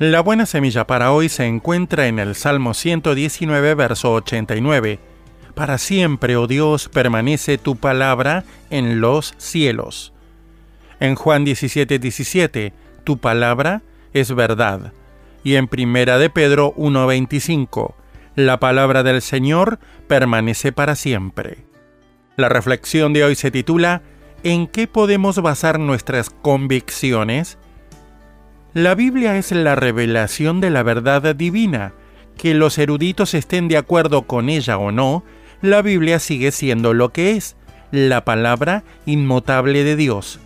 La buena semilla para hoy se encuentra en el Salmo 119, verso 89. Para siempre, oh Dios, permanece tu palabra en los cielos. En Juan 17, 17, tu palabra es verdad. Y en Primera de Pedro 1.25, la palabra del Señor permanece para siempre. La reflexión de hoy se titula ¿En qué podemos basar nuestras convicciones? La Biblia es la revelación de la verdad divina. Que los eruditos estén de acuerdo con ella o no, la Biblia sigue siendo lo que es, la palabra inmutable de Dios.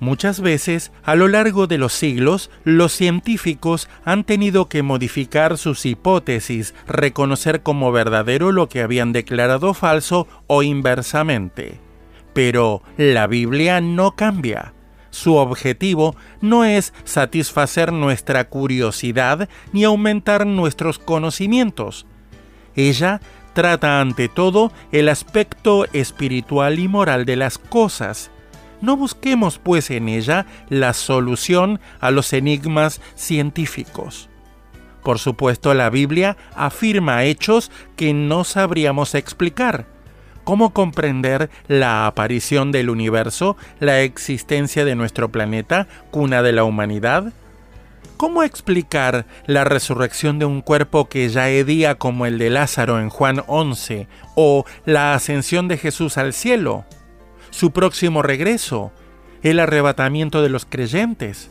Muchas veces, a lo largo de los siglos, los científicos han tenido que modificar sus hipótesis, reconocer como verdadero lo que habían declarado falso o inversamente. Pero la Biblia no cambia. Su objetivo no es satisfacer nuestra curiosidad ni aumentar nuestros conocimientos. Ella trata ante todo el aspecto espiritual y moral de las cosas. No busquemos pues en ella la solución a los enigmas científicos. Por supuesto, la Biblia afirma hechos que no sabríamos explicar, ¿Cómo comprender la aparición del universo, la existencia de nuestro planeta, cuna de la humanidad? ¿Cómo explicar la resurrección de un cuerpo que ya hedía como el de Lázaro en Juan 11 o la ascensión de Jesús al cielo? Su próximo regreso, el arrebatamiento de los creyentes.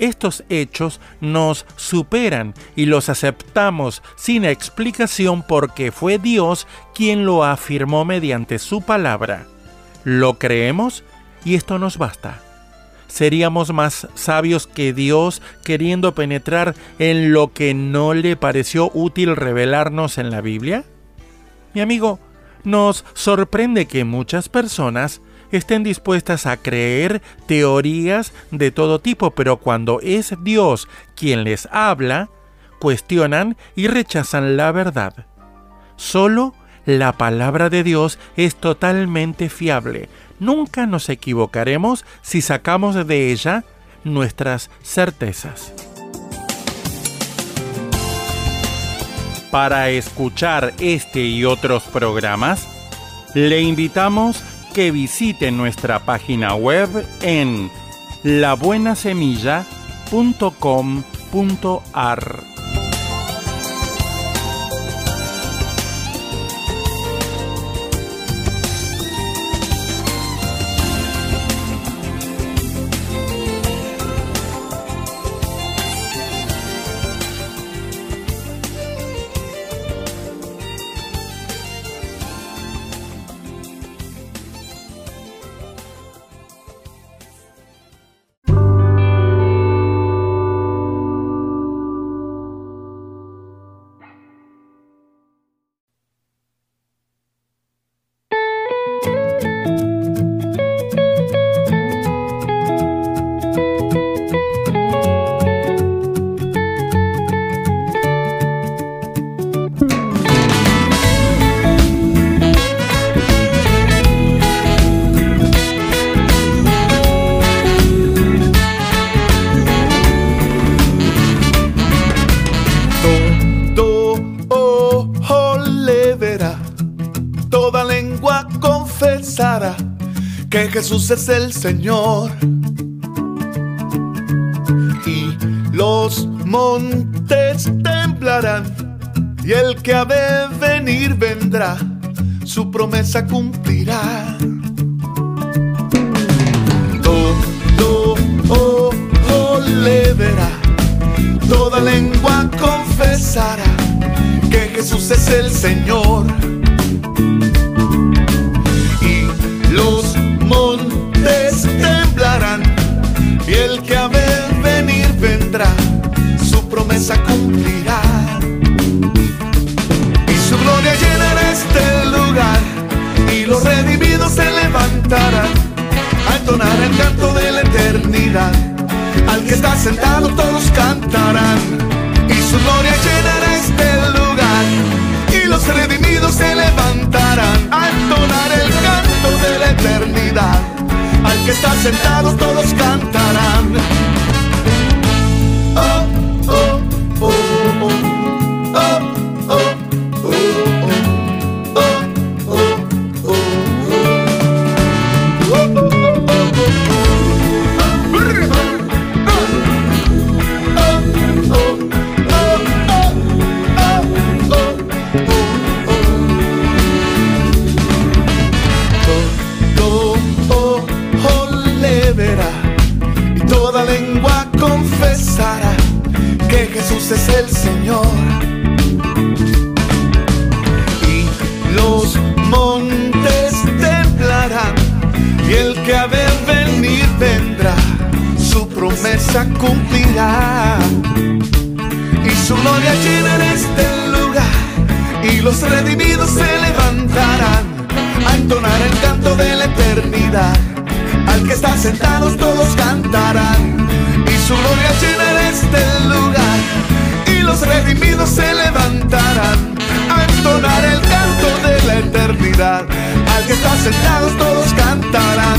Estos hechos nos superan y los aceptamos sin explicación porque fue Dios quien lo afirmó mediante su palabra. Lo creemos y esto nos basta. ¿Seríamos más sabios que Dios queriendo penetrar en lo que no le pareció útil revelarnos en la Biblia? Mi amigo, nos sorprende que muchas personas estén dispuestas a creer teorías de todo tipo, pero cuando es Dios quien les habla, cuestionan y rechazan la verdad. Solo la palabra de Dios es totalmente fiable. Nunca nos equivocaremos si sacamos de ella nuestras certezas. Para escuchar este y otros programas, le invitamos que visite nuestra página web en labuenasemilla.com.ar. Jesús es el Señor. Y los montes temblarán, y el que ha de venir vendrá, su promesa cumplirá. Todo ojo le verá, toda lengua confesará que Jesús es el Señor Fiel que a ver venir vendrá, su promesa cumplirá. Y su gloria llenará este lugar, y los redimidos se levantarán a entonar el canto de la eternidad. Al que está sentado todos cantarán, y su gloria llenará que estar sentados todos cantarán. Señor. Y los montes temblarán y el que ha de venir vendrá, su promesa cumplirá. Y su gloria llena en este lugar y los redimidos se levantarán a entonar el canto de la eternidad. Al que está sentados todos cantarán y su gloria llena en este sentados todos cantarán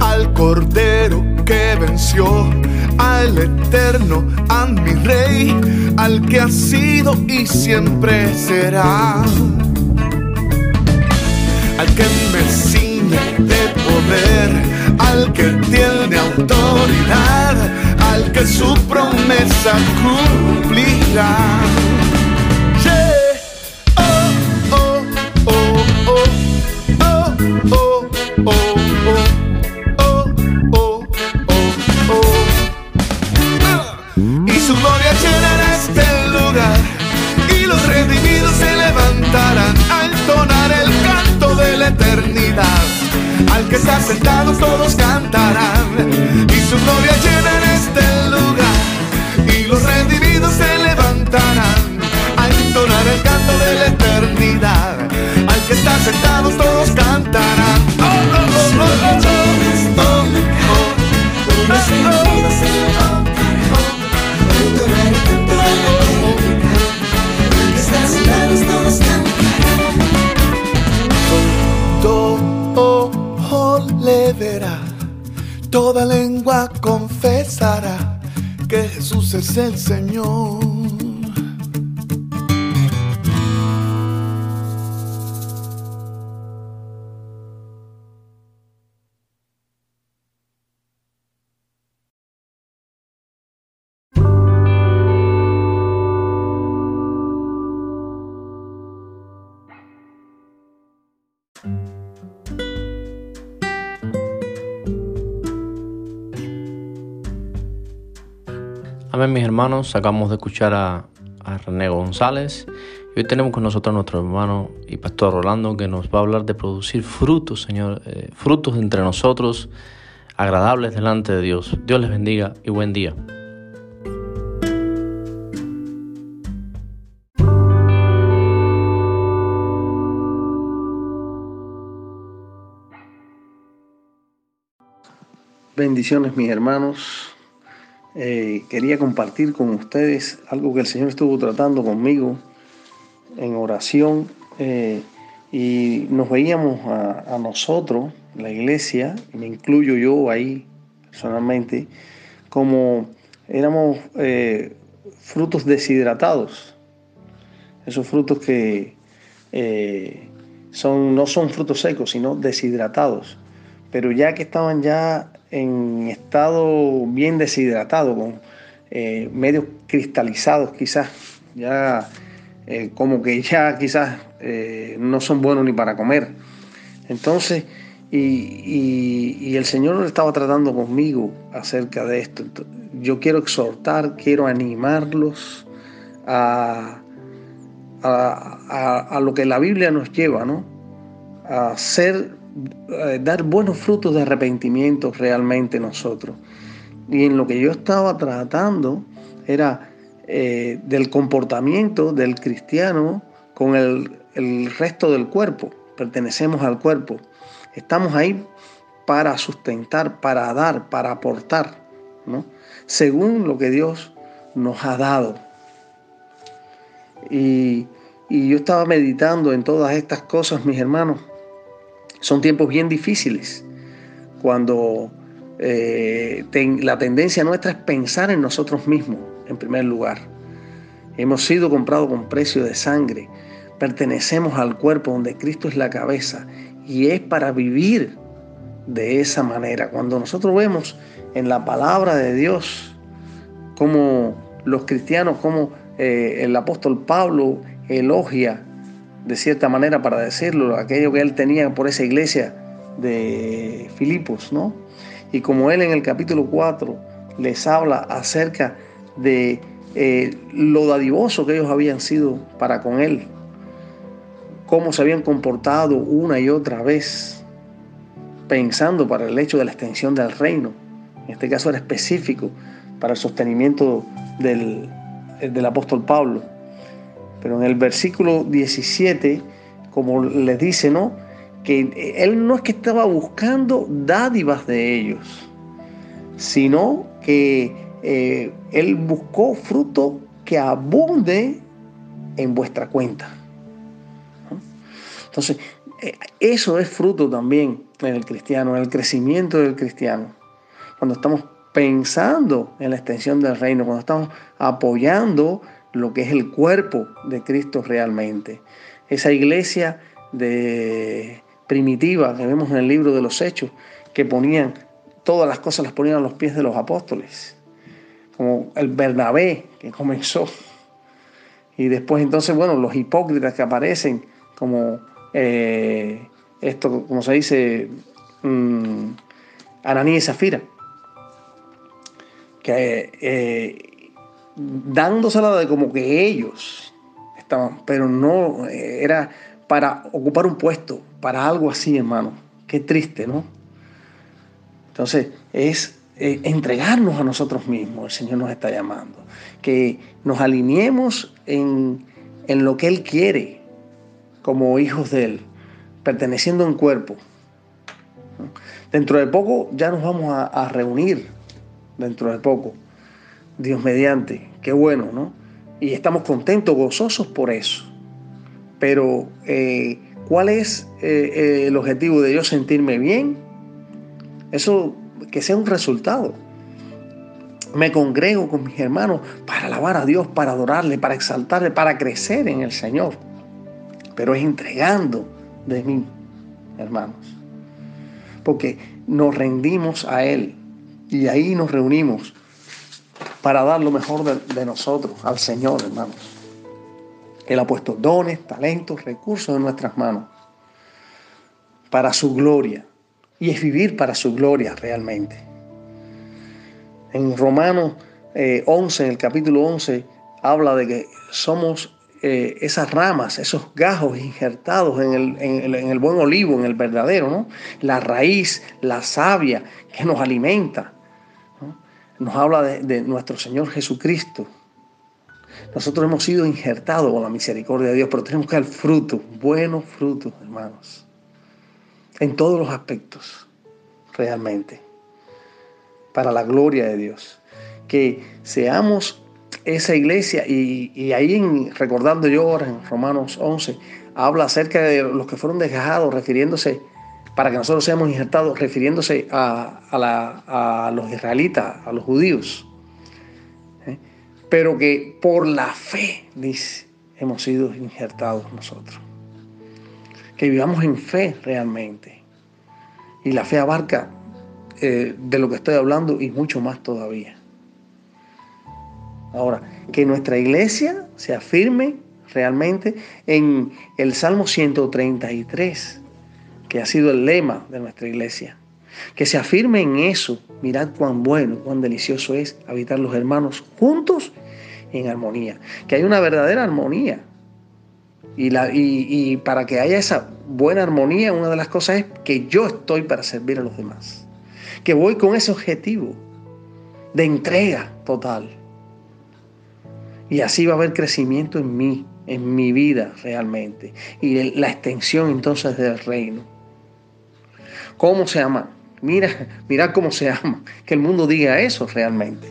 al Cordero que venció, al Eterno, a mi Rey, al que ha sido y siempre será, al que me ciñe de poder, al que tiene autoridad, al que su promesa cumplirá. Es el Señor. Amén, mis hermanos. Acabamos de escuchar a, a René González. Y hoy tenemos con nosotros a nuestro hermano y pastor Rolando que nos va a hablar de producir frutos, Señor, eh, frutos entre nosotros, agradables delante de Dios. Dios les bendiga y buen día. Bendiciones mis hermanos. Eh, quería compartir con ustedes algo que el Señor estuvo tratando conmigo en oración eh, y nos veíamos a, nosotros, la iglesia, me incluyo yo ahí personalmente, como éramos eh, frutos deshidratados. Esos frutos que son, no son frutos secos, sino deshidratados. Pero ya que estaban ya en estado bien deshidratado, con eh, medios cristalizados quizás, ya eh, como que ya quizás eh, no son buenos ni para comer. Entonces, y, y, el Señor estaba tratando conmigo acerca de esto. Yo quiero exhortar, quiero animarlos a, a, a, a lo que la Biblia nos lleva, ¿no? A ser dar buenos frutos de arrepentimiento realmente nosotros. Y en lo que yo estaba tratando era eh, del comportamiento del cristiano con el, el resto del cuerpo. Pertenecemos al cuerpo. Estamos ahí para sustentar, para dar, para aportar, ¿no? según lo que Dios nos ha dado. Y, y yo estaba meditando en todas estas cosas, mis hermanos, Son tiempos bien difíciles cuando eh, la tendencia nuestra es pensar en nosotros mismos en primer lugar. Hemos sido comprados con precio de sangre, pertenecemos al cuerpo donde Cristo es la cabeza y es para vivir de esa manera. Cuando nosotros vemos en la palabra de Dios como los cristianos, como eh, el apóstol Pablo elogia de cierta manera para decirlo, aquello que él tenía por esa iglesia de Filipos, ¿no? Y como él en el capítulo 4 les habla acerca de eh, lo dadivoso que ellos habían sido para con él, cómo se habían comportado una y otra vez, pensando para el hecho de la extensión del reino. En este caso era específico para el sostenimiento del, del apóstol Pablo. Pero en el versículo 17, como les dice, ¿no? Que él no es que estaba buscando dádivas de ellos, sino que eh, él buscó fruto que abunde en vuestra cuenta. Entonces, eh, eso es fruto también en el cristiano, en el crecimiento del cristiano. Cuando estamos pensando en la extensión del reino, cuando estamos apoyando lo que es el cuerpo de Cristo realmente. Esa iglesia de primitiva que vemos en el libro de los Hechos, que ponían todas las cosas las ponían a los pies de los apóstoles, como el Bernabé que comenzó. Y después entonces, bueno, los hipócritas que aparecen, como eh, esto, como se dice, um, y Zafira, que eh, dándosela de como que ellos estaban, pero no eh, era para ocupar un puesto, para algo así, hermano. Qué triste, ¿no? Entonces, es eh, entregarnos a nosotros mismos, el Señor nos está llamando, que nos alineemos en, en lo que Él quiere, como hijos de Él, perteneciendo en cuerpo. Dentro de poco ya nos vamos a, a reunir, dentro de poco Dios mediante, qué bueno, ¿no? Y estamos contentos, gozosos por eso. Pero, eh, ¿cuál es eh, eh, el objetivo de yo sentirme bien? Eso, que sea un resultado. Me congrego con mis hermanos para alabar a Dios, para adorarle, para exaltarle, para crecer en el Señor. Pero es entregando de mí, hermanos. Porque nos rendimos a Él y ahí nos reunimos para dar lo mejor de, nosotros al Señor, hermanos. Él ha puesto dones, talentos, recursos en nuestras manos para su gloria. Y es vivir para su gloria realmente. En Romanos 11, eh, en el capítulo 11, habla de que somos eh, esas ramas, esos gajos injertados en el, en el, buen olivo, en el verdadero, ¿no? La raíz, la savia que nos alimenta nos habla de, nuestro Señor Jesucristo. Nosotros hemos sido injertados con la misericordia de Dios, pero tenemos que dar frutos, buenos frutos, hermanos, en todos los aspectos, realmente, para la gloria de Dios. Que seamos esa iglesia, y, ahí recordando yo ahora en Romanos 11, habla acerca de los que fueron desgajados, refiriéndose para que nosotros seamos injertados, refiriéndose a, los israelitas, a los judíos. ¿eh? Pero que por la fe, dice, hemos sido injertados nosotros. Que vivamos en fe realmente. Y la fe abarca eh, de lo que estoy hablando y mucho más todavía. Ahora, que nuestra iglesia se afirme realmente en el Salmo 133 que ha sido el lema de nuestra iglesia. Que se afirme en eso. Mirad cuán bueno, cuán delicioso es habitar los hermanos juntos en armonía. Que hay una verdadera armonía. Y, la, y, para que haya esa buena armonía, una de las cosas es que yo estoy para servir a los demás. Que voy con ese objetivo de entrega total. Y así va a haber crecimiento en mí, en mi vida realmente. Y la extensión entonces del reino. ¿Cómo se ama? Mira, mira cómo se ama. Que el mundo diga eso realmente.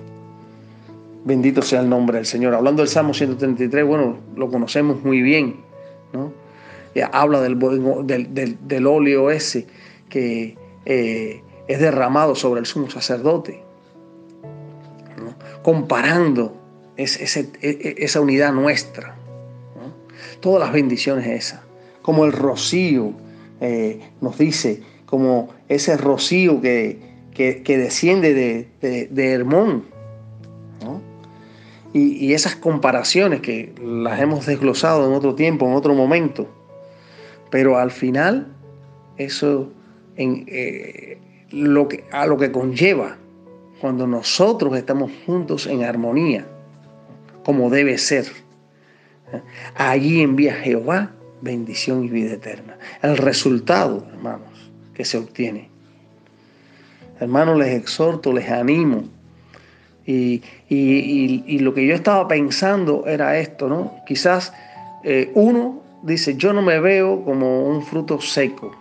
Bendito sea el nombre del Señor. Hablando del Salmo 133, bueno, lo conocemos muy bien, ¿no? habla del, del, óleo ese que eh, es derramado sobre el sumo sacerdote, comparando e, e, esa unidad nuestra. Todas las bendiciones esas, como el rocío eh, nos dice, como ese rocío que, que, desciende de, de, Hermón. Y, esas comparaciones que las hemos desglosado en otro tiempo, en otro momento. Pero al final, eso en, eh, lo que, a lo que conlleva cuando nosotros estamos juntos en armonía, como debe ser. Allí envía Jehová bendición y vida eterna. El resultado, hermanos, que se obtiene Hermanos, les exhorto, les animo. Y, lo que yo estaba pensando era esto, ¿no? Quizás eh, uno dice, yo no me veo como un fruto seco.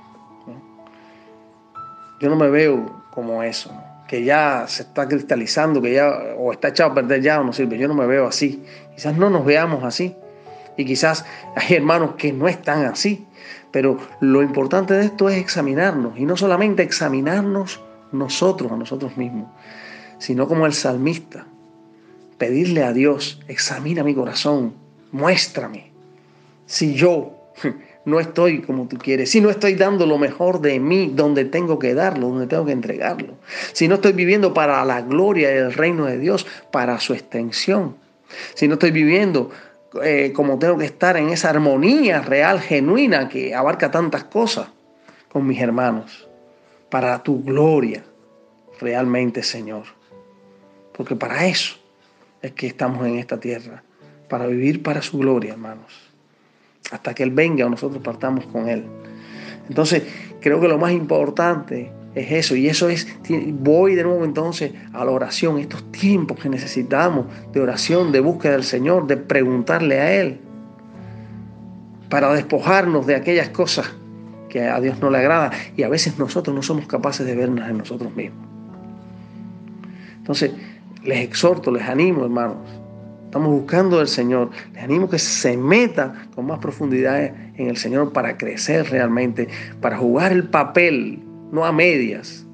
Yo no me veo como eso, que ya se está cristalizando, que ya o está echado a perder ya o no sirve. Yo no me veo así. Quizás no nos veamos así. Y quizás hay hermanos que no están así. Pero lo importante de esto es examinarnos. Y no solamente examinarnos nosotros a nosotros mismos, sino como el salmista, pedirle a Dios, examina mi corazón, muéstrame si yo no estoy como tú quieres, si no estoy dando lo mejor de mí donde tengo que darlo, donde tengo que entregarlo, si no estoy viviendo para la gloria del reino de Dios, para su extensión, si no estoy viviendo eh, como tengo que estar en esa armonía real, genuina, que abarca tantas cosas con mis hermanos para tu gloria realmente, Señor. Porque para eso es que estamos en esta tierra, para vivir para su gloria, hermanos. Hasta que Él venga o nosotros partamos con Él. Entonces, creo que lo más importante es eso. Y eso es, voy de nuevo entonces a la oración, estos tiempos que necesitamos de oración, de búsqueda del Señor, de preguntarle a Él, para despojarnos de aquellas cosas que a Dios no le agrada y a veces nosotros no somos capaces de vernos en nosotros mismos. Entonces, les exhorto, les animo, hermanos. Estamos buscando del Señor. Les animo que se meta con más profundidad en el Señor para crecer realmente, para jugar el papel, no a medias,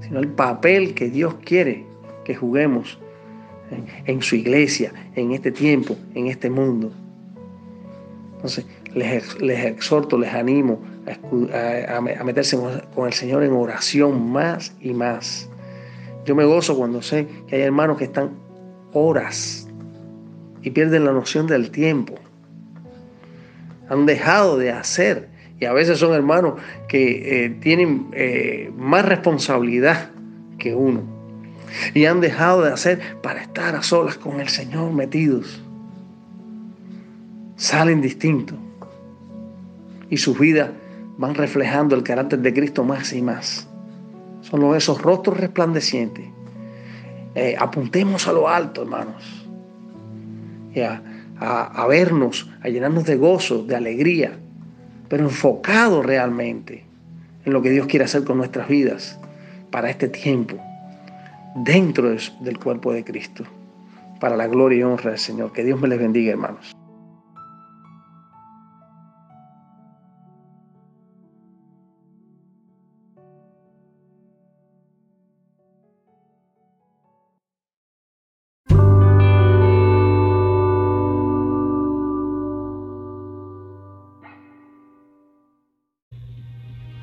sino el papel que Dios quiere que juguemos en, su iglesia, en este tiempo, en este mundo. Entonces, les, exhorto, les animo a, meterse con el Señor en oración más y más. Yo me gozo cuando sé que hay hermanos que están horas y pierden la noción del tiempo. Han dejado de hacer. Y a veces son hermanos que eh, tienen eh, más responsabilidad que uno. Y han dejado de hacer para estar a solas con el Señor metidos. Salen distintos y sus vidas van reflejando el carácter de Cristo más y más. Son esos rostros resplandecientes. Eh, apuntemos a lo alto, hermanos. a, vernos, a llenarnos de gozo, de alegría, pero enfocado realmente en lo que Dios quiere hacer con nuestras vidas para este tiempo, dentro del cuerpo de Cristo, para la gloria y honra del Señor. Que Dios me les bendiga, hermanos.